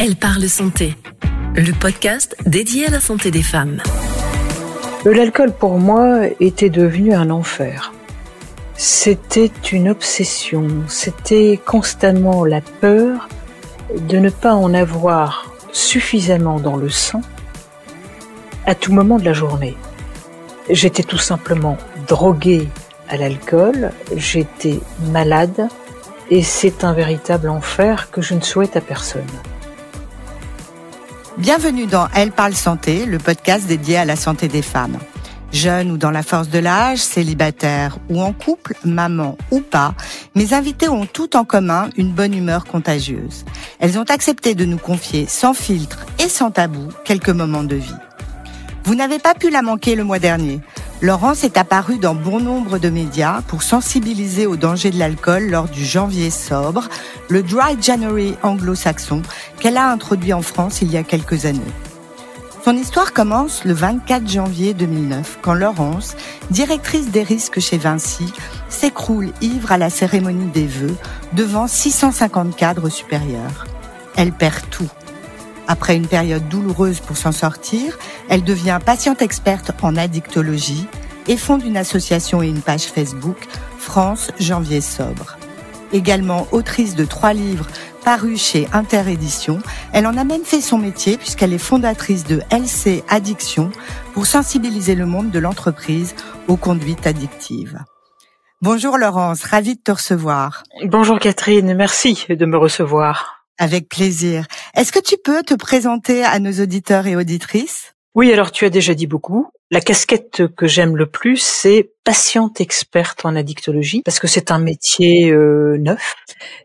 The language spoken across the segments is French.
Elle parle santé, le podcast dédié à la santé des femmes. L'alcool pour moi était devenu un enfer. C'était une obsession, c'était constamment la peur de ne pas en avoir suffisamment dans le sang à tout moment de la journée. J'étais tout simplement droguée à l'alcool, j'étais malade et c'est un véritable enfer que je ne souhaite à personne. Bienvenue dans Elle parle santé, le podcast dédié à la santé des femmes. Jeunes ou dans la force de l'âge, célibataires ou en couple, maman ou pas, mes invités ont tout en commun une bonne humeur contagieuse. Elles ont accepté de nous confier sans filtre et sans tabou quelques moments de vie. Vous n'avez pas pu la manquer le mois dernier. Laurence est apparue dans bon nombre de médias pour sensibiliser au danger de l'alcool lors du janvier sobre, le Dry January anglo-saxon qu'elle a introduit en France il y a quelques années. Son histoire commence le 24 janvier 2009, quand Laurence, directrice des risques chez Vinci, s'écroule ivre à la cérémonie des vœux devant 650 cadres supérieurs. Elle perd tout. Après une période douloureuse pour s'en sortir, elle devient patiente experte en addictologie et fonde une association et une page Facebook, France Janvier Sobre. Également autrice de trois livres parus chez Interédition, elle en a même fait son métier puisqu'elle est fondatrice de LC Addiction pour sensibiliser le monde de l'entreprise aux conduites addictives. Bonjour Laurence, ravie de te recevoir. Bonjour Catherine, merci de me recevoir. Avec plaisir. Est-ce que tu peux te présenter à nos auditeurs et auditrices? Oui, alors tu as déjà dit beaucoup. La casquette que j'aime le plus, c'est patiente experte en addictologie, parce que c'est un métier euh, neuf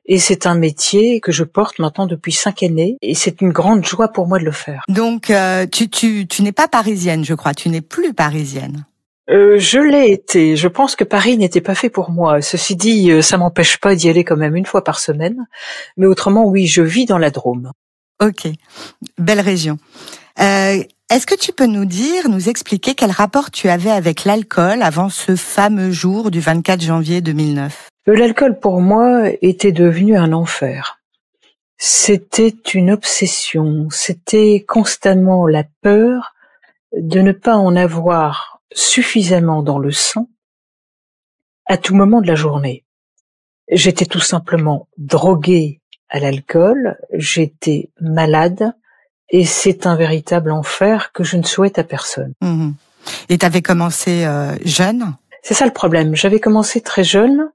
et c'est un métier que je porte maintenant depuis cinq années et c'est une grande joie pour moi de le faire. Donc, euh, tu, tu, tu n'es pas parisienne, je crois. Tu n'es plus parisienne. Euh, je l'ai été. Je pense que Paris n'était pas fait pour moi. Ceci dit, euh, ça m'empêche pas d'y aller quand même une fois par semaine. Mais autrement, oui, je vis dans la Drôme. Ok, belle région. Euh, Est-ce que tu peux nous dire, nous expliquer quel rapport tu avais avec l'alcool avant ce fameux jour du 24 janvier 2009 euh, L'alcool pour moi était devenu un enfer. C'était une obsession. C'était constamment la peur de ne pas en avoir suffisamment dans le sang à tout moment de la journée. J'étais tout simplement droguée à l'alcool, j'étais malade, et c'est un véritable enfer que je ne souhaite à personne. Mmh. Et tu avais commencé euh, jeune? C'est ça le problème. J'avais commencé très jeune,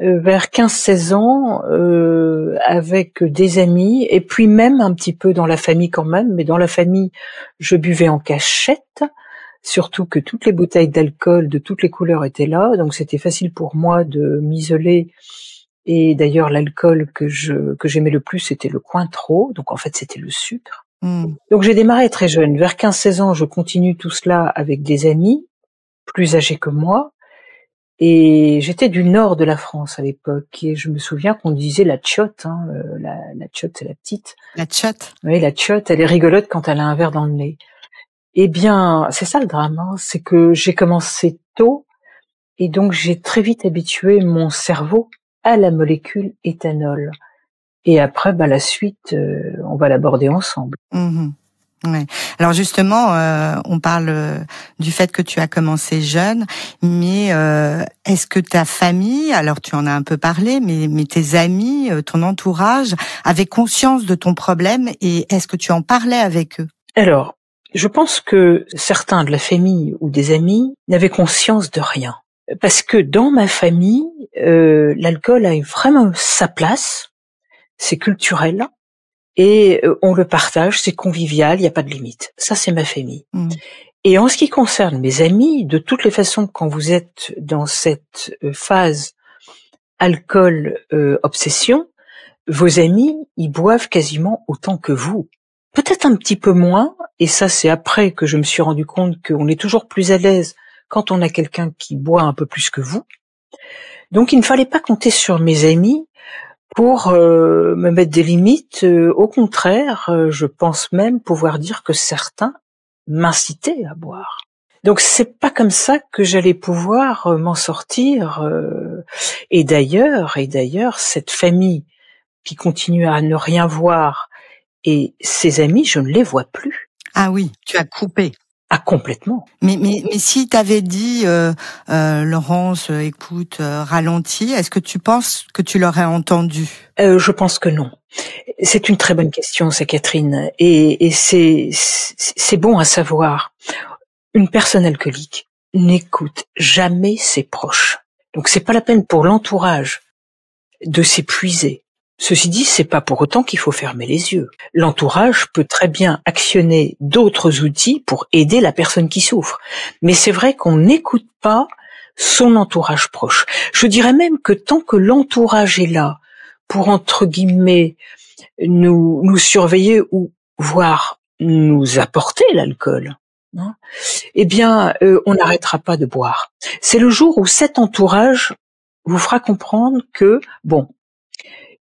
euh, vers 15-16 ans, euh, avec des amis, et puis même un petit peu dans la famille quand même, mais dans la famille, je buvais en cachette, surtout que toutes les bouteilles d'alcool de toutes les couleurs étaient là, donc c'était facile pour moi de m'isoler. Et d'ailleurs, l'alcool que je que j'aimais le plus, c'était le Cointreau, donc en fait, c'était le sucre. Mmh. Donc j'ai démarré très jeune, vers 15-16 ans, je continue tout cela avec des amis plus âgés que moi. Et j'étais du nord de la France à l'époque, et je me souviens qu'on disait la tchotte, hein, euh, la, la tchotte c'est la petite. La tchotte Oui, la tchotte, elle est rigolote quand elle a un verre dans le nez. Eh bien, c'est ça le drame, hein, c'est que j'ai commencé tôt et donc j'ai très vite habitué mon cerveau à la molécule éthanol. Et après, bah, la suite, euh, on va l'aborder ensemble. Mmh ouais. Alors justement, euh, on parle euh, du fait que tu as commencé jeune, mais euh, est-ce que ta famille, alors tu en as un peu parlé, mais, mais tes amis, ton entourage, avaient conscience de ton problème et est-ce que tu en parlais avec eux? Alors, je pense que certains de la famille ou des amis n'avaient conscience de rien. Parce que dans ma famille, euh, l'alcool a vraiment sa place, c'est culturel, et euh, on le partage, c'est convivial, il n'y a pas de limite. Ça, c'est ma famille. Mmh. Et en ce qui concerne mes amis, de toutes les façons, quand vous êtes dans cette euh, phase alcool euh, obsession, vos amis, ils boivent quasiment autant que vous. Peut-être un petit peu moins, et ça c'est après que je me suis rendu compte qu'on est toujours plus à l'aise quand on a quelqu'un qui boit un peu plus que vous. Donc il ne fallait pas compter sur mes amis pour euh, me mettre des limites. Euh, au contraire, euh, je pense même pouvoir dire que certains m'incitaient à boire. Donc c'est pas comme ça que j'allais pouvoir m'en sortir. et d'ailleurs, et d'ailleurs, cette famille qui continue à ne rien voir et ses amis, je ne les vois plus. Ah oui, tu as coupé. Ah complètement. Mais mais mais si t'avais dit euh, euh, Laurence, euh, écoute, euh, ralentis, est-ce que tu penses que tu l'aurais entendu? Euh, Je pense que non. C'est une très bonne question, c'est Catherine, et, et c'est c'est bon à savoir. Une personne alcoolique n'écoute jamais ses proches. Donc c'est pas la peine pour l'entourage de s'épuiser Ceci dit, c'est pas pour autant qu'il faut fermer les yeux. L'entourage peut très bien actionner d'autres outils pour aider la personne qui souffre. Mais c'est vrai qu'on n'écoute pas son entourage proche. Je dirais même que tant que l'entourage est là pour, entre guillemets, nous, nous surveiller ou voire nous apporter l'alcool, hein, eh bien, euh, on n'arrêtera pas de boire. C'est le jour où cet entourage vous fera comprendre que, bon,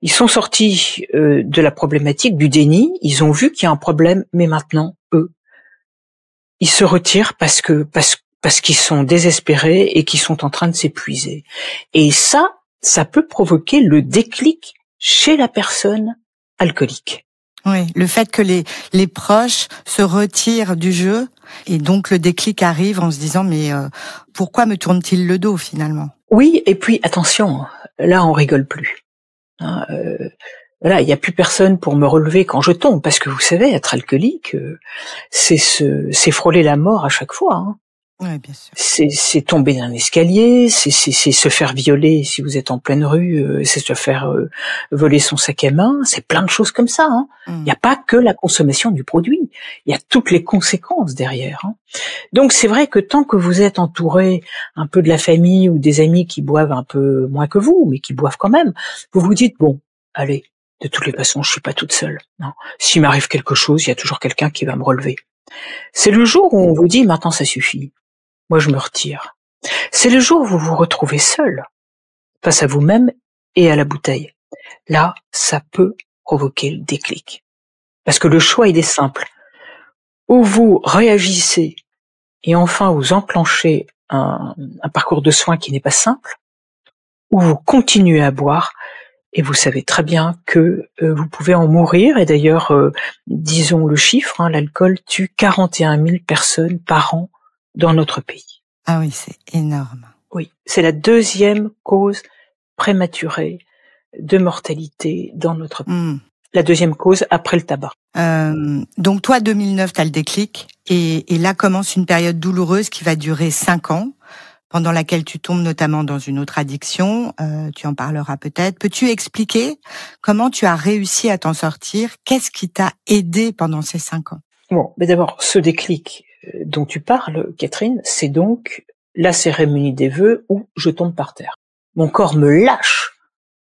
ils sont sortis euh, de la problématique du déni, ils ont vu qu'il y a un problème, mais maintenant, eux, ils se retirent parce que parce, parce qu'ils sont désespérés et qu'ils sont en train de s'épuiser. Et ça, ça peut provoquer le déclic chez la personne alcoolique. Oui, le fait que les, les proches se retirent du jeu et donc le déclic arrive en se disant mais euh, pourquoi me tourne-t-il le dos finalement? Oui, et puis attention, là on rigole plus. Hein, euh, voilà, il n'y a plus personne pour me relever quand je tombe, parce que vous savez, être alcoolique, euh, c'est se, c'est frôler la mort à chaque fois. Hein. C'est tomber d'un escalier, c'est se faire violer si vous êtes en pleine rue, euh, c'est se faire euh, voler son sac à main, c'est plein de choses comme ça. Hein. Il n'y a mm. pas que la consommation du produit, il y a toutes les conséquences derrière. Hein. Donc c'est vrai que tant que vous êtes entouré un peu de la famille ou des amis qui boivent un peu moins que vous, mais qui boivent quand même, vous vous dites bon, allez, de toutes les façons, je suis pas toute seule. S'il m'arrive quelque chose, il y a toujours quelqu'un qui va me relever. C'est le jour où on vous dit maintenant ça suffit moi je me retire. C'est le jour où vous vous retrouvez seul, face à vous-même et à la bouteille. Là, ça peut provoquer le déclic. Parce que le choix, il est simple. Ou vous réagissez et enfin vous enclenchez un, parcours de soins qui n'est pas simple, ou vous continuez à boire et vous savez très bien que euh, vous pouvez en mourir. Et d'ailleurs, euh, disons le chiffre, hein, l'alcool tue 41 000 personnes par an dans notre pays. Ah oui, c'est énorme. Oui, c'est la deuxième cause prématurée de mortalité dans notre pays. Hmm. La deuxième cause après le tabac. Euh, donc toi, 2009, tu as le déclic et, et, là commence une période douloureuse qui va durer cinq ans, pendant laquelle tu tombes notamment dans une autre addiction. Euh, tu en parleras peut-être. Peux-tu expliquer comment tu as réussi à t'en sortir? Qu'est-ce qui t'a aidé pendant ces cinq ans? Bon, mais d'abord, ce déclic, dont tu parles, Catherine, c'est donc la cérémonie des vœux où je tombe par terre. Mon corps me lâche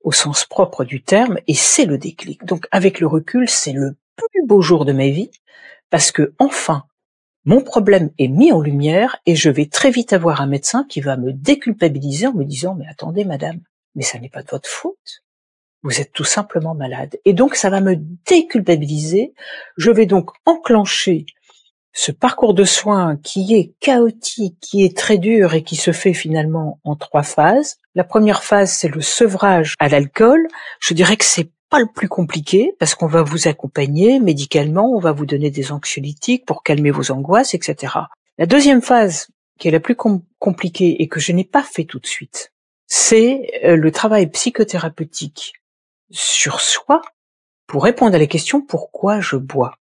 au sens propre du terme et c'est le déclic. Donc avec le recul, c'est le plus beau jour de ma vie parce que enfin, mon problème est mis en lumière et je vais très vite avoir un médecin qui va me déculpabiliser en me disant mais attendez madame, mais ça n'est pas de votre faute. Vous êtes tout simplement malade. Et donc ça va me déculpabiliser. Je vais donc enclencher ce parcours de soins qui est chaotique, qui est très dur et qui se fait finalement en trois phases. La première phase, c'est le sevrage à l'alcool. Je dirais que c'est pas le plus compliqué parce qu'on va vous accompagner médicalement, on va vous donner des anxiolytiques pour calmer vos angoisses, etc. La deuxième phase, qui est la plus compliquée et que je n'ai pas fait tout de suite, c'est euh, le travail psychothérapeutique sur soi pour répondre à la question pourquoi je bois?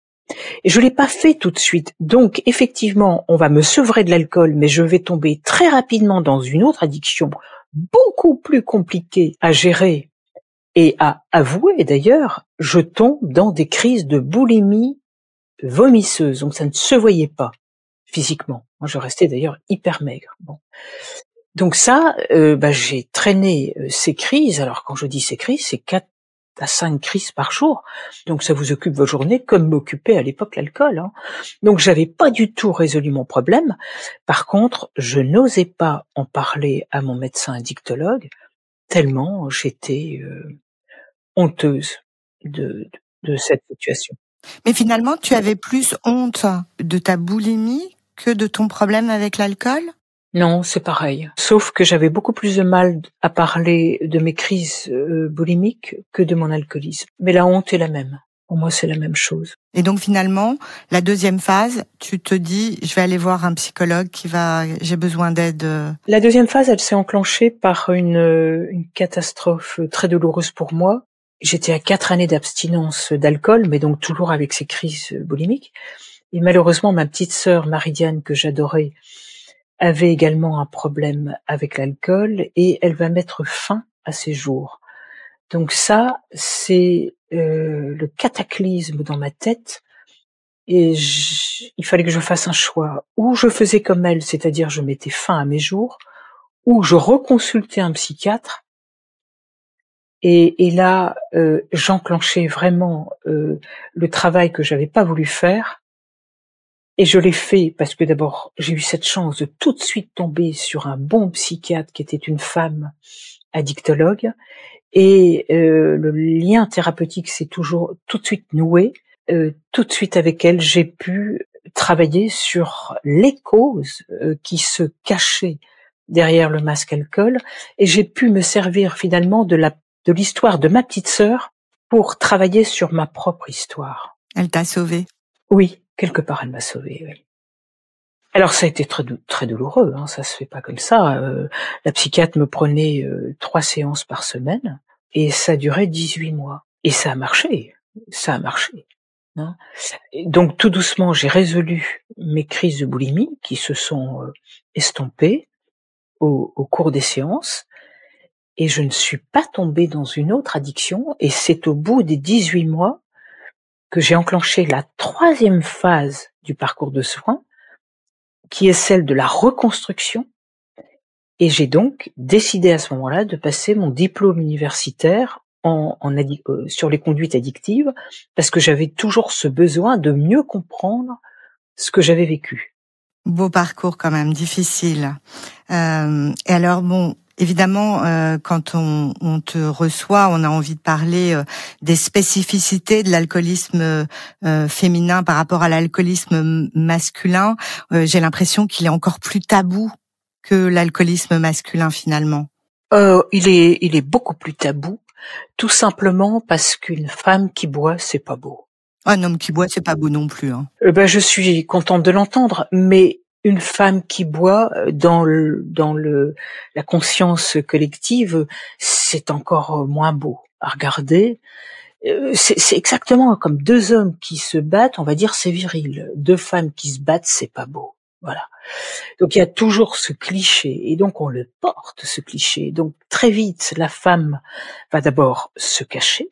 Je l'ai pas fait tout de suite. Donc, effectivement, on va me sevrer de l'alcool, mais je vais tomber très rapidement dans une autre addiction beaucoup plus compliquée à gérer et à avouer d'ailleurs, je tombe dans des crises de boulimie vomisseuse. Donc, ça ne se voyait pas physiquement. Moi, je restais d'ailleurs hyper maigre. Donc ça, euh, bah, j'ai traîné euh, ces crises. Alors quand je dis ces crises, c'est quatre à cinq crises par jour. Donc ça vous occupe vos journées comme m'occupait à l'époque l'alcool. Hein. Donc j'avais pas du tout résolu mon problème. Par contre, je n'osais pas en parler à mon médecin addictologue tellement j'étais euh, honteuse de, de cette situation. Mais finalement, tu avais plus honte de ta boulimie que de ton problème avec l'alcool? Non, c'est pareil. Sauf que j'avais beaucoup plus de mal à parler de mes crises euh, boulimiques que de mon alcoolisme. Mais la honte est la même. Pour moi, c'est la même chose. Et donc finalement, la deuxième phase, tu te dis, je vais aller voir un psychologue qui va, j'ai besoin d'aide. La deuxième phase, elle s'est enclenchée par une, une catastrophe très douloureuse pour moi. J'étais à quatre années d'abstinence d'alcool, mais donc toujours avec ces crises boulimiques. Et malheureusement, ma petite sœur Marie-Diane, que j'adorais, avait également un problème avec l'alcool et elle va mettre fin à ses jours. Donc ça, c'est euh, le cataclysme dans ma tête. Et il fallait que je fasse un choix. Ou je faisais comme elle, c'est-à-dire je mettais fin à mes jours, ou je reconsultais un psychiatre. Et, là, euh, j'enclenchais vraiment euh, le travail que j'avais pas voulu faire. Et je l'ai fait parce que d'abord, j'ai eu cette chance de tout de suite tomber sur un bon psychiatre qui était une femme addictologue et euh, le lien thérapeutique s'est toujours tout de suite noué. Euh, tout de suite avec elle, j'ai pu travailler sur les causes euh, qui se cachaient derrière le masque alcool, et j'ai pu me servir finalement de la de l'histoire de ma petite sœur pour travailler sur ma propre histoire. Elle t'a sauvé. Oui, quelque part, elle m'a sauvé. Oui. Alors ça a été très très douloureux, hein, ça se fait pas comme ça. Euh, la psychiatre me prenait euh, trois séances par semaine et ça durait 18 mois. Et ça a marché, ça a marché. Hein. Donc tout doucement, j'ai résolu mes crises de boulimie qui se sont euh, estompées au, au cours des séances et je ne suis pas tombée dans une autre addiction et c'est au bout des 18 mois que j'ai enclenché la troisième phase du parcours de soins qui est celle de la reconstruction. Et j'ai donc décidé à ce moment-là de passer mon diplôme universitaire en, en euh, sur les conduites addictives parce que j'avais toujours ce besoin de mieux comprendre ce que j'avais vécu. Beau parcours quand même, difficile. Euh, et alors bon, Évidemment, euh, quand on, on, te reçoit, on a envie de parler euh, des spécificités de l'alcoolisme euh, féminin par rapport à l'alcoolisme masculin. J'ai l'impression qu'il est encore plus tabou que l'alcoolisme masculin finalement. il est, il est beaucoup plus tabou, tout simplement parce qu'une femme qui boit, c'est pas beau. Un homme qui boit, c'est pas beau non plus. Hein. ben, je suis contente de l'entendre, mais une femme qui boit euh, dans le, dans le la conscience collective, c'est encore euh, moins beau à regarder. Euh, c'est exactement comme deux hommes qui se battent, on va dire c'est viril. Deux femmes qui se battent, c'est pas beau. Voilà. Donc il y a toujours ce cliché et donc on le porte ce cliché. Donc très vite la femme va d'abord se cacher,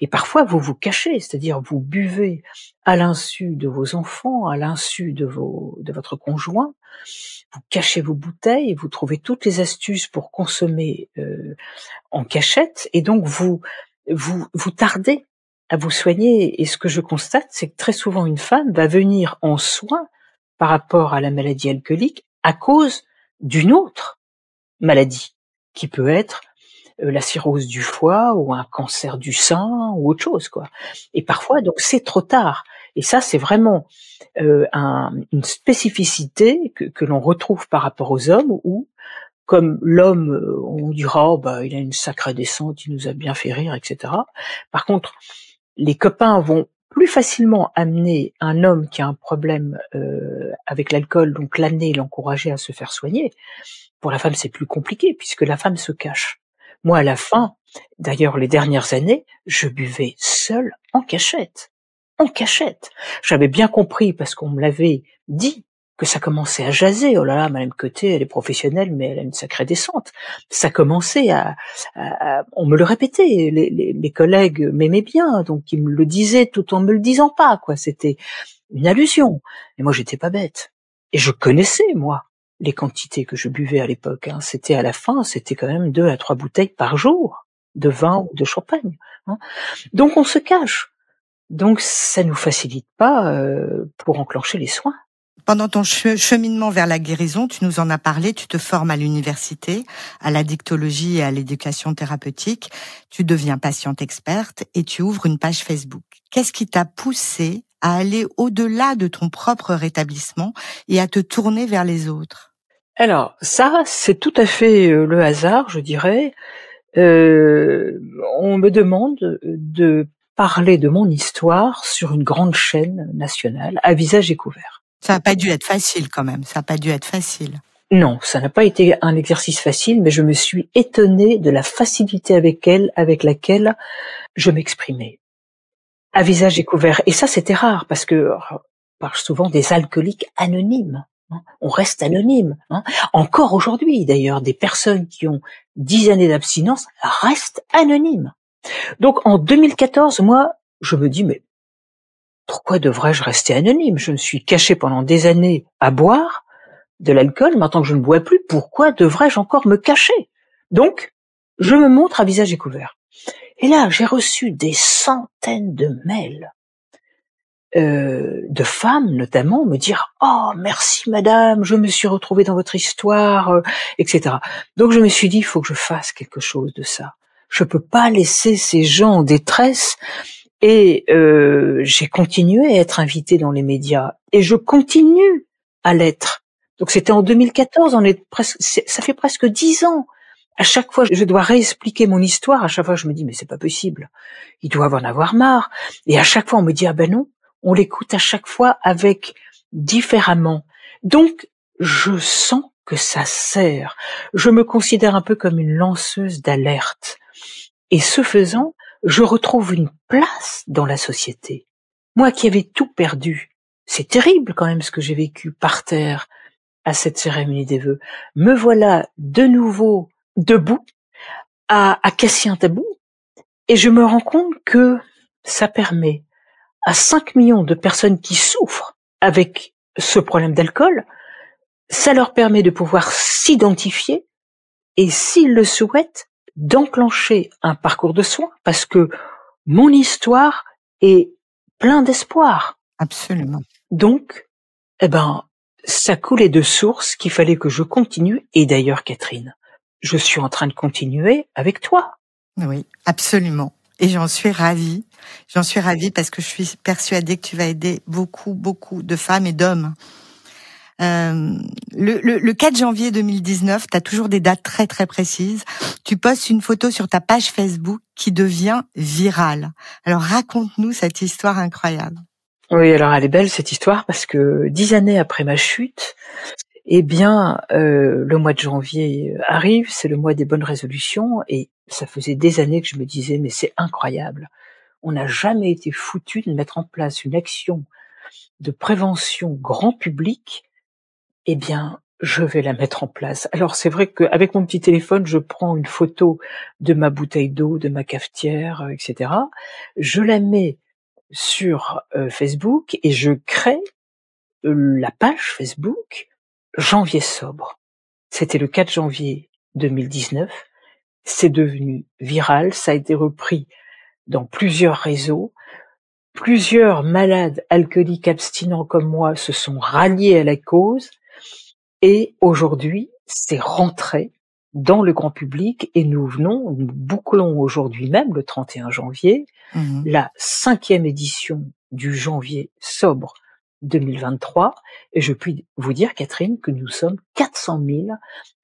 et parfois, vous vous cachez, c'est-à-dire vous buvez à l'insu de vos enfants, à l'insu de, votre conjoint, vous cachez vos bouteilles, vous trouvez toutes les astuces pour consommer euh, en cachette, et donc vous, vous, vous tardez à vous soigner. Et ce que je constate, c'est que très souvent une femme va venir en soin par rapport à la maladie alcoolique à cause d'une autre maladie, qui peut être la cirrhose du foie ou un cancer du sein ou autre chose quoi. Et parfois donc c'est trop tard. Et ça c'est vraiment euh, un, une spécificité que, que l'on retrouve par rapport aux hommes où comme l'homme, euh, on dira oh, bah il a une sacrée descente, il nous a bien fait rire, etc. Par contre, les copains vont plus facilement amener un homme qui a un problème euh, avec l'alcool, donc l'amener, l'encourager à se faire soigner. Pour la femme, c'est plus compliqué puisque la femme se cache. Moi, à la fin, d'ailleurs les dernières années, je buvais seul en cachette. En cachette. J'avais bien compris, parce qu'on me l'avait dit, que ça commençait à jaser. Oh là là, Madame Côté, elle est professionnelle, mais elle a une sacrée descente. Ça commençait à, on me le répétait. Les, mes collègues m'aimaient bien, donc ils me le disaient tout en me le disant pas. Quoi, c'était une allusion. Et moi, j'étais pas bête. Et je connaissais moi les quantités que je buvais à l'époque. Hein. C'était à la fin, c'était quand même deux à trois bouteilles par jour de vin ou de champagne. Hein. Donc on se cache. Donc ça nous facilite pas euh, pour enclencher les soins. Pendant ton cheminement vers la guérison, tu nous en as parlé, tu te formes à l'université, à la dictologie et à l'éducation thérapeutique, tu deviens patiente experte et tu ouvres une page Facebook. Qu'est-ce qui t'a poussé à aller au-delà de ton propre rétablissement et à te tourner vers les autres Alors ça, c'est tout à fait euh, le hasard, je dirais. Euh, on me demande de parler de mon histoire sur une grande chaîne nationale à visage découvert. Ça n'a pas dû être facile quand même, ça n'a pas dû être facile. Non, ça n'a pas été un exercice facile, mais je me suis étonnée de la facilité avec elle, avec laquelle je m'exprimais. À visage découvert. Et ça, c'était rare, parce que on parle souvent des alcooliques anonymes. Hein. On reste anonyme. Hein. Encore aujourd'hui, d'ailleurs, des personnes qui ont dix années d'abstinence restent anonymes. Donc, en 2014, moi, je me dis, mais pourquoi devrais-je rester anonyme? Je me suis caché pendant des années à boire de l'alcool, maintenant que je ne bois plus, pourquoi devrais-je encore me cacher? Donc, je me montre à visage découvert. Et là, j'ai reçu des centaines de mails euh, de femmes notamment me dire oh merci madame je me suis retrouvée dans votre histoire euh, etc donc je me suis dit il faut que je fasse quelque chose de ça. Je peux pas laisser ces gens en détresse et euh, j'ai continué à être invitée dans les médias. Et je continue à l'être. Donc c'était en 2014, on est presque, ça fait presque dix ans. À chaque fois, je dois réexpliquer mon histoire. À chaque fois, je me dis mais c'est pas possible. Ils doivent en avoir marre. Et à chaque fois, on me dit ah ben non. On l'écoute à chaque fois avec différemment. Donc, je sens que ça sert. Je me considère un peu comme une lanceuse d'alerte. Et ce faisant, je retrouve une place dans la société. Moi qui avais tout perdu, c'est terrible quand même ce que j'ai vécu par terre, à cette cérémonie des vœux. Me voilà de nouveau debout à, à casser un tabou et je me rends compte que ça permet à 5 millions de personnes qui souffrent avec ce problème d'alcool, ça leur permet de pouvoir s'identifier et s'ils le souhaitent, d'enclencher un parcours de soins parce que mon histoire est plein d'espoir. Absolument. Donc, eh ben, ça coulait de source qu'il fallait que je continue. Et d'ailleurs, Catherine, je suis en train de continuer avec toi. Oui, absolument. Et j'en suis ravie. J'en suis ravie parce que je suis persuadée que tu vas aider beaucoup, beaucoup de femmes et d'hommes. Euh, le, le, le, 4 janvier 2019, tu as toujours des dates très très précises. Tu postes une photo sur ta page Facebook qui devient virale. Alors raconte-nous cette histoire incroyable. Oui, alors elle est belle cette histoire parce que dix années après ma chute, eh bien, euh, le mois de janvier arrive, c'est le mois des bonnes résolutions, et ça faisait des années que je me disais, mais c'est incroyable. On n'a jamais été foutu de mettre en place une action de prévention grand public. Eh bien, je vais la mettre en place. Alors c'est vrai qu'avec mon petit téléphone, je prends une photo de ma bouteille d'eau, de ma cafetière, euh, etc. Je la mets sur euh, Facebook et je crée euh, la page Facebook Janvier sobre. C'était le 4 janvier 2019. C'est devenu viral, ça a été repris dans plusieurs réseaux. Plusieurs malades alcooliques abstinents comme moi se sont ralliés à la cause et aujourd'hui, c'est rentré dans le grand public et nous venons, nous bouclons aujourd'hui même, le 31 janvier, mmh la cinquième édition du janvier sobre 2023. Et je puis vous dire, Catherine, que nous sommes 400 000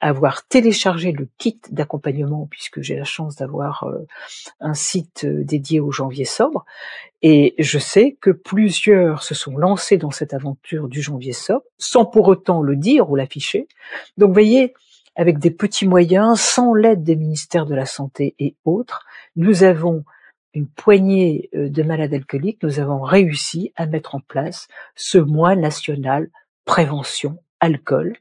à avoir téléchargé le kit d'accompagnement, puisque j'ai la chance d'avoir euh, un site euh, dédié au janvier sobre. Et je sais que plusieurs se sont lancés dans cette aventure du janvier sobre, sans pour autant le dire ou l'afficher. Donc, voyez, avec des petits moyens, sans l'aide des ministères de la Santé et autres, nous avons une poignée euh, de malades alcooliques, nous avons réussi à mettre en place ce mois national prévention alcool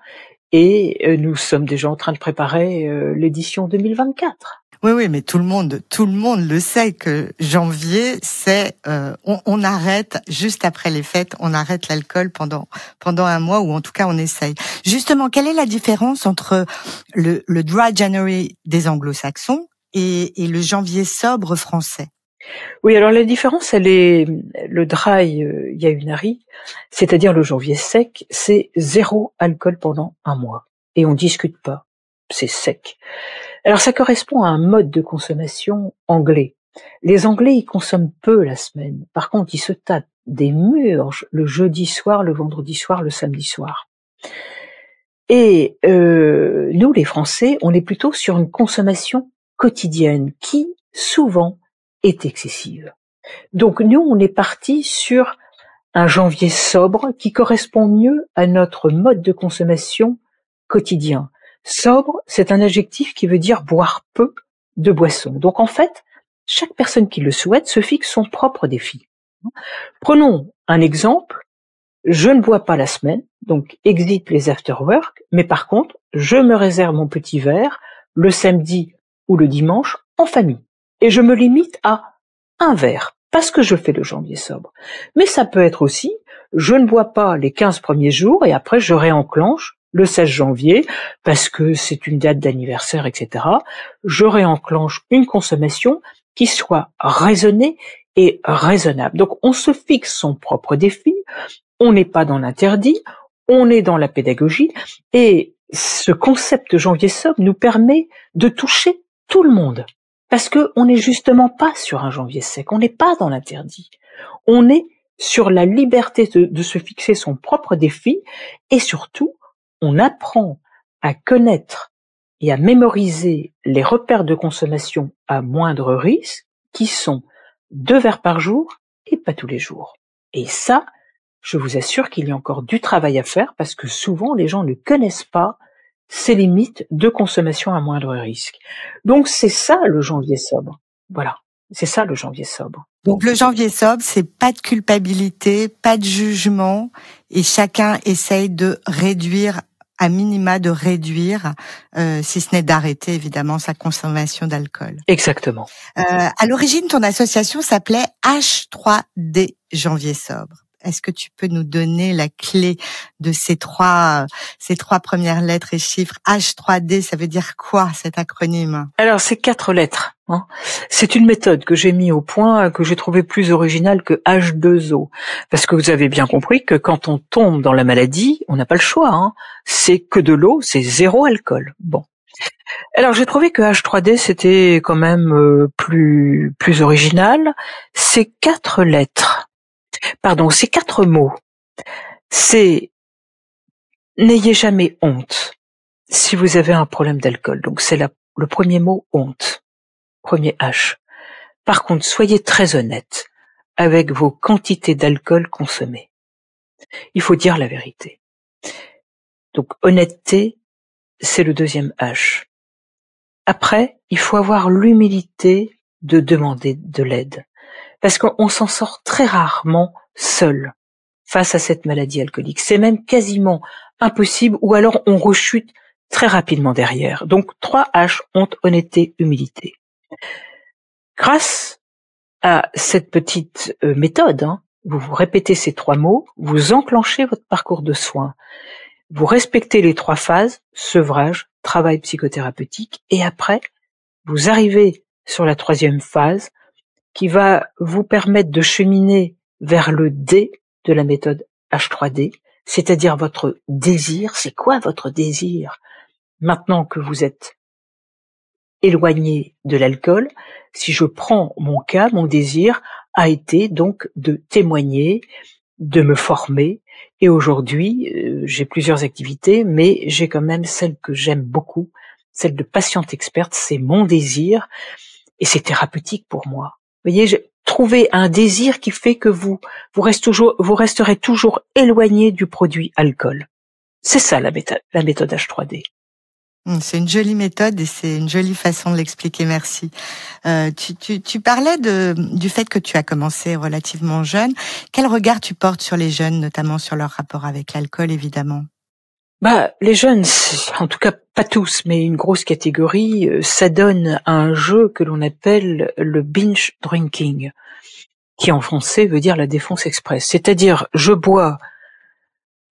et euh, nous sommes déjà en train de préparer euh, l'édition 2024. Oui, oui, mais tout le monde, tout le monde le sait que janvier, c'est euh, on, arrête juste après les fêtes, on arrête l'alcool pendant pendant un mois ou en tout cas on essaye. Justement, quelle est la différence entre le, le dry January des Anglo-Saxons et, et le janvier sobre français? Oui, alors la différence, elle est le dry euh, Yahunari, c'est-à-dire le janvier sec, c'est zéro alcool pendant un mois et on discute pas, c'est sec. Alors ça correspond à un mode de consommation anglais. Les Anglais, ils consomment peu la semaine. Par contre, ils se tapent des murges le jeudi soir, le vendredi soir, le samedi soir. Et euh, nous, les Français, on est plutôt sur une consommation quotidienne qui, souvent, est excessive. Donc nous, on est parti sur un janvier sobre qui correspond mieux à notre mode de consommation quotidien. Sobre, c'est un adjectif qui veut dire boire peu de boissons. Donc en fait, chaque personne qui le souhaite se fixe son propre défi. Prenons un exemple. Je ne bois pas la semaine, donc exit les after-work, mais par contre, je me réserve mon petit verre le samedi ou le dimanche en famille. Et je me limite à un verre parce que je fais le janvier sobre. Mais ça peut être aussi, je ne bois pas les 15 premiers jours et après je réenclenche le 16 janvier parce que c'est une date d'anniversaire, etc. Je réenclenche une consommation qui soit raisonnée et raisonnable. Donc on se fixe son propre défi, on n'est pas dans l'interdit, on est dans la pédagogie et ce concept janvier sobre nous permet de toucher tout le monde. Parce que on n'est justement pas sur un janvier sec, on n'est pas dans l'interdit. On est sur la liberté de, se fixer son propre défi et surtout, on apprend à connaître et à mémoriser les repères de consommation à moindre risque qui sont deux verres par jour et pas tous les jours. Et ça, je vous assure qu'il y a encore du travail à faire parce que souvent les gens ne connaissent pas ces limites de consommation à moindre risque. Donc c'est ça le janvier sobre. Voilà, c'est ça le janvier sobre. Donc le janvier sobre, c'est pas de culpabilité, pas de jugement, et chacun essaye de réduire à minima de réduire, euh, si ce n'est d'arrêter évidemment sa consommation d'alcool. Exactement. Euh, à l'origine, ton association s'appelait H3D Janvier sobre. Est-ce que tu peux nous donner la clé de ces trois, ces trois premières lettres et chiffres? H3D, ça veut dire quoi cet acronyme? Alors, c'est quatre lettres. Hein. C'est une méthode que j'ai mis au point, que j'ai trouvé plus originale que H2O. Parce que vous avez bien compris que quand on tombe dans la maladie, on n'a pas le choix. Hein. C'est que de l'eau, c'est zéro alcool. Bon. Alors j'ai trouvé que H3D c'était quand même euh, plus plus original. C'est quatre lettres pardon, ces quatre mots, c'est n'ayez jamais honte si vous avez un problème d'alcool. Donc c'est le premier mot honte, premier H. Par contre, soyez très honnête avec vos quantités d'alcool consommées. Il faut dire la vérité. Donc honnêteté, c'est le deuxième H. Après, il faut avoir l'humilité de demander de l'aide. Parce qu'on s'en sort très rarement seul face à cette maladie alcoolique. C'est même quasiment impossible ou alors on rechute très rapidement derrière. Donc 3 H, honte, honnêteté, humilité. Grâce à cette petite euh, méthode, hein, vous vous répétez ces trois mots, vous enclenchez votre parcours de soins, vous respectez les trois phases, sevrage, travail psychothérapeutique, et après, vous arrivez sur la troisième phase qui va vous permettre de cheminer vers le D de la méthode H3D, c'est-à-dire votre désir. C'est quoi votre désir Maintenant que vous êtes éloigné de l'alcool, si je prends mon cas, mon désir a été donc de témoigner, de me former. Et aujourd'hui, euh, j'ai plusieurs activités, mais j'ai quand même celle que j'aime beaucoup, celle de patiente experte. C'est mon désir et c'est thérapeutique pour moi. Vous voyez, trouver un désir qui fait que vous vous, toujours, vous resterez toujours éloigné du produit alcool. C'est ça la méthode, la méthode H3D. Hum, c'est une jolie méthode et c'est une jolie façon de l'expliquer. Merci. Euh, tu, tu, tu, parlais de, du fait que tu as commencé relativement jeune. Quel regard tu portes sur les jeunes, notamment sur leur rapport avec l'alcool, évidemment? Bah, les jeunes, en tout cas pas tous, mais une grosse catégorie, euh, s'adonnent à un jeu que l'on appelle le binge drinking, qui en français veut dire la défense express. C'est-à-dire, je bois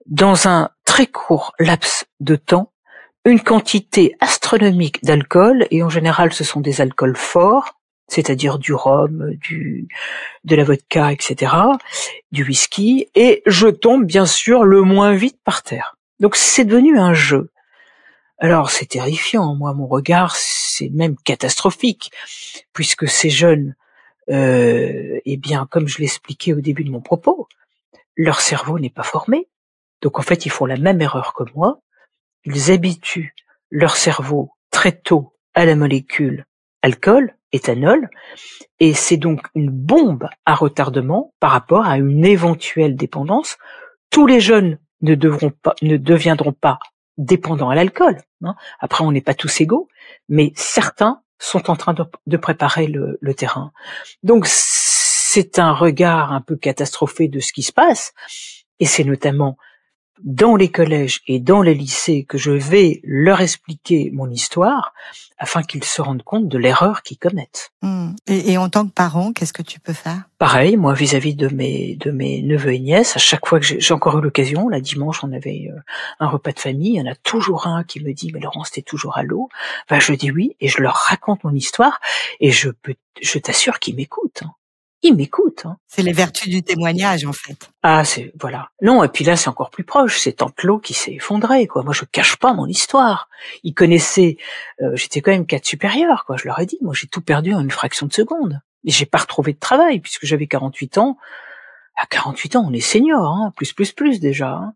dans un très court laps de temps une quantité astronomique d'alcool, et en général ce sont des alcools forts, c'est-à-dire du rhum, de la vodka, etc., du whisky, et je tombe bien sûr le moins vite par terre. Donc c'est devenu un jeu. Alors c'est terrifiant, moi mon regard c'est même catastrophique, puisque ces jeunes, euh, eh bien comme je l'expliquais au début de mon propos, leur cerveau n'est pas formé. Donc en fait ils font la même erreur que moi, ils habituent leur cerveau très tôt à la molécule alcool, éthanol, et c'est donc une bombe à retardement par rapport à une éventuelle dépendance. Tous les jeunes ne devront pas, ne deviendront pas dépendants à l'alcool. Hein. Après, on n'est pas tous égaux, mais certains sont en train de, préparer le, le terrain. Donc, c'est un regard un peu catastrophé de ce qui se passe, et c'est notamment dans les collèges et dans les lycées que je vais leur expliquer mon histoire afin qu'ils se rendent compte de l'erreur qu'ils commettent. Hmm. Et, en tant que parent, qu'est-ce que tu peux faire? Pareil, moi vis-à-vis de mes de mes neveux et nièces, à chaque fois que j'ai encore eu l'occasion, la dimanche on avait euh, un repas de famille, il y en a toujours un qui me dit mais Laurence t'es toujours à l'eau. Ben, je dis oui et je leur raconte mon histoire et je peux je t'assure qu'ils m'écoutent. Il m'écoute. Hein. C'est les vertus du témoignage, en fait. Ah, c'est voilà. Non, et puis là, c'est encore plus proche. C'est Tantelot qui s'est effondré, quoi. Moi, je cache pas mon histoire. Ils connaissaient. Euh, j'étais quand même cadre supérieur, quoi. Je leur ai dit, moi, j'ai tout perdu en une fraction de seconde. Et j'ai pas retrouvé de travail puisque j'avais 48 ans à 48 ans, on est senior, hein, plus plus plus déjà. Hein.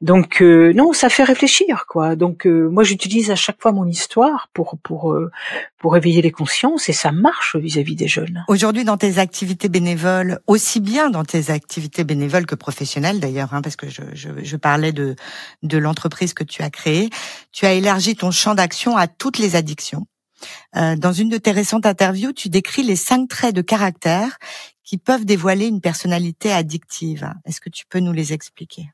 Donc euh, non, ça fait réfléchir quoi. Donc euh, moi j'utilise à chaque fois mon histoire pour pour euh, pour éveiller les consciences et ça marche vis-à-vis des jeunes. Aujourd'hui dans tes activités bénévoles, aussi bien dans tes activités bénévoles que professionnelles d'ailleurs, hein, parce que je, je, je, parlais de de l'entreprise que tu as créée, tu as élargi ton champ d'action à toutes les addictions. Dans une de tes récentes interviews, tu décris les cinq traits de caractère qui peuvent dévoiler une personnalité addictive. Est-ce que tu peux nous les expliquer?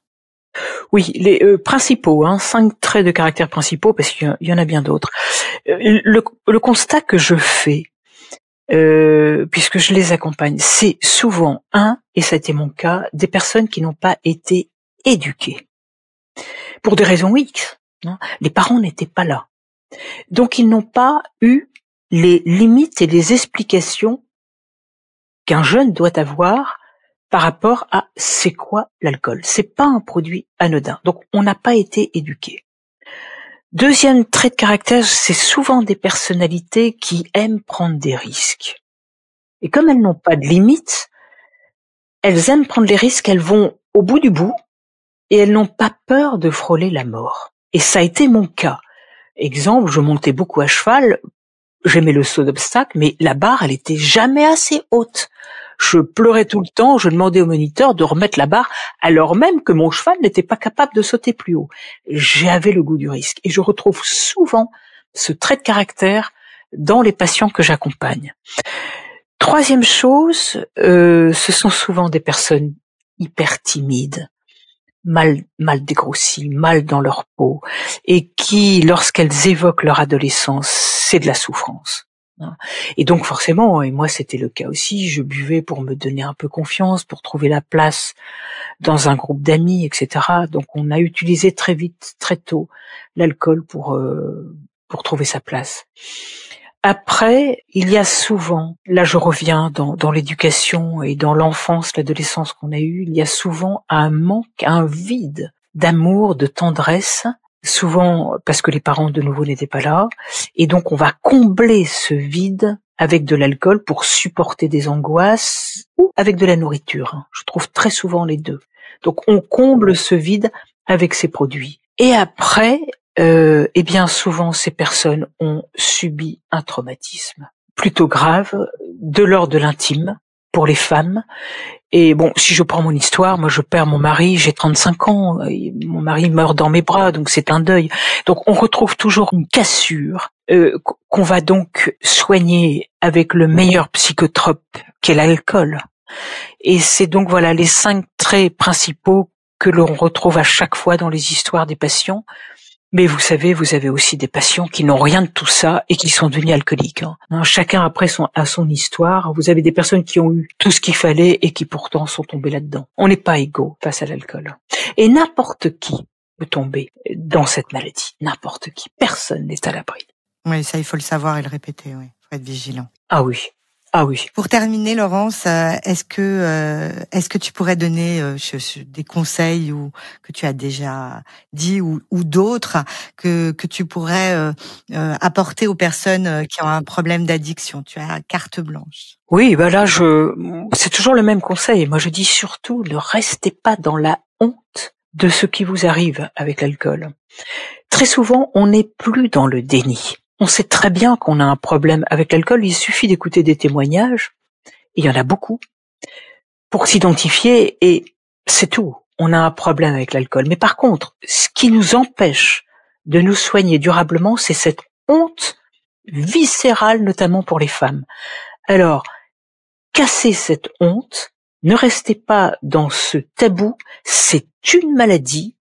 Oui, les euh, principaux, hein, cinq traits de caractère principaux, parce qu'il y en a bien d'autres. Euh, le, constat que je fais, euh, puisque je les accompagne, c'est souvent un, et ça a été mon cas, des personnes qui n'ont pas été éduquées pour des raisons X. Hein. Les parents n'étaient pas là, donc ils n'ont pas eu les limites et les explications qu'un jeune doit avoir par rapport à c'est quoi l'alcool. C'est pas un produit anodin. Donc on n'a pas été éduqué. Deuxième trait de caractère, c'est souvent des personnalités qui aiment prendre des risques. Et comme elles n'ont pas de limites, elles aiment prendre les risques, elles vont au bout du bout et elles n'ont pas peur de frôler la mort. Et ça a été mon cas. Exemple, je montais beaucoup à cheval j'aimais le saut d'obstacle, mais la barre, elle était jamais assez haute. Je pleurais tout le temps, je demandais au moniteur de remettre la barre, alors même que mon cheval n'était pas capable de sauter plus haut. J'avais le goût du risque. Et je retrouve souvent ce trait de caractère dans les patients que j'accompagne. Troisième chose, euh, ce sont souvent des personnes hyper timides, mal, mal dégrossies, mal dans leur peau, et qui, lorsqu'elles évoquent leur adolescence, c'est de la souffrance. Et donc forcément, et moi c'était le cas aussi, je buvais pour me donner un peu confiance, pour trouver la place dans un groupe d'amis, etc. Donc on a utilisé très vite, très tôt, l'alcool pour euh, pour trouver sa place. Après, il y a souvent, là je reviens dans, l'éducation et dans l'enfance, l'adolescence qu'on a eue, il y a souvent un manque, un vide d'amour, de tendresse souvent parce que les parents de nouveau n'étaient pas là, et donc on va combler ce vide avec de l'alcool pour supporter des angoisses ou avec de la nourriture. Je trouve très souvent les deux. Donc on comble ce vide avec ces produits. Et après, euh, eh bien souvent ces personnes ont subi un traumatisme plutôt grave de l'ordre de l'intime pour les femmes et bon, si je prends mon histoire, moi je perds mon mari, j'ai 35 ans, mon mari meurt dans mes bras, donc c'est un deuil. Donc on retrouve toujours une cassure euh, qu'on va donc soigner avec le meilleur psychotrope qu'est l'alcool. Et c'est donc voilà les cinq traits principaux que l'on retrouve à chaque fois dans les histoires des patients. Mais vous savez, vous avez aussi des patients qui n'ont rien de tout ça et qui sont devenus alcooliques. Hein. Hein, chacun après son, a son histoire. Vous avez des personnes qui ont eu tout ce qu'il fallait et qui pourtant sont tombées là-dedans. On n'est pas égaux face à l'alcool. Et n'importe qui peut tomber dans cette maladie. N'importe qui. Personne n'est à l'abri. Oui, ça, il faut le savoir et le répéter. Oui, faut être vigilant. Ah oui. Ah oui. Pour terminer, Laurence, euh, est-ce que euh, est-ce que tu pourrais donner euh, des conseils ou que tu as déjà dit ou, ou d'autres que que tu pourrais apporter aux personnes qui ont un problème d'addiction? Tu as carte blanche. Oui, bah là je c'est toujours le même conseil. Moi je dis surtout ne restez pas dans la honte de ce qui vous arrive avec l'alcool. Très souvent, on n'est plus dans le déni. On sait très bien qu'on a un problème avec l'alcool. Il suffit d'écouter des témoignages, il y en a beaucoup, pour s'identifier et c'est tout. On a un problème avec l'alcool. Mais par contre, ce qui nous empêche de nous soigner durablement, c'est cette honte viscérale, notamment pour les femmes. Alors, cassez cette honte, ne restez pas dans ce tabou, c'est une maladie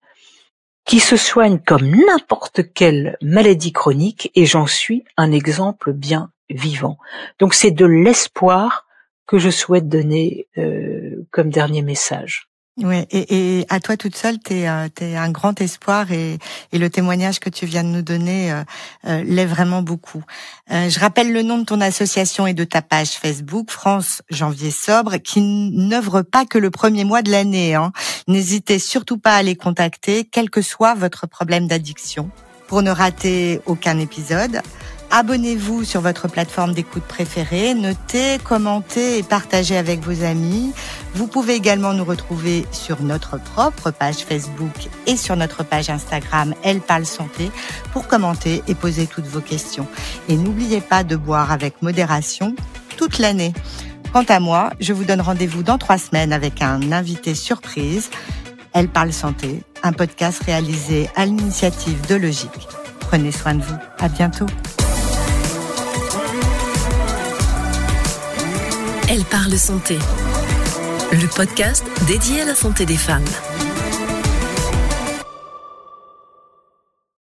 qui se soigne comme n'importe quelle maladie chronique et j'en suis un exemple bien vivant. Donc c'est de l'espoir que je souhaite donner euh, comme dernier message. Ouais, et, et, à toi toute seule, tu es, euh, un grand espoir et, et, le témoignage que tu viens de nous donner euh, euh l'est vraiment beaucoup. Euh, je rappelle le nom de ton association et de ta page Facebook, France Janvier Sobre, qui n'œuvre pas que le premier mois de l'année. Hein. N'hésitez surtout pas à les contacter, quel que soit votre problème d'addiction. Pour ne rater aucun épisode, Abonnez-vous sur votre plateforme d'écoute préférée, notez, commentez et partagez avec vos amis. Vous pouvez également nous retrouver sur notre propre page Facebook et sur notre page Instagram Elle parle santé pour commenter et poser toutes vos questions. Et n'oubliez pas de boire avec modération toute l'année. Quant à moi, je vous donne rendez-vous dans trois semaines avec un invité surprise. Elle parle santé, un podcast réalisé à l'initiative de Logique. Prenez soin de vous. À bientôt. Elle parle santé. Le podcast dédié à la santé des femmes.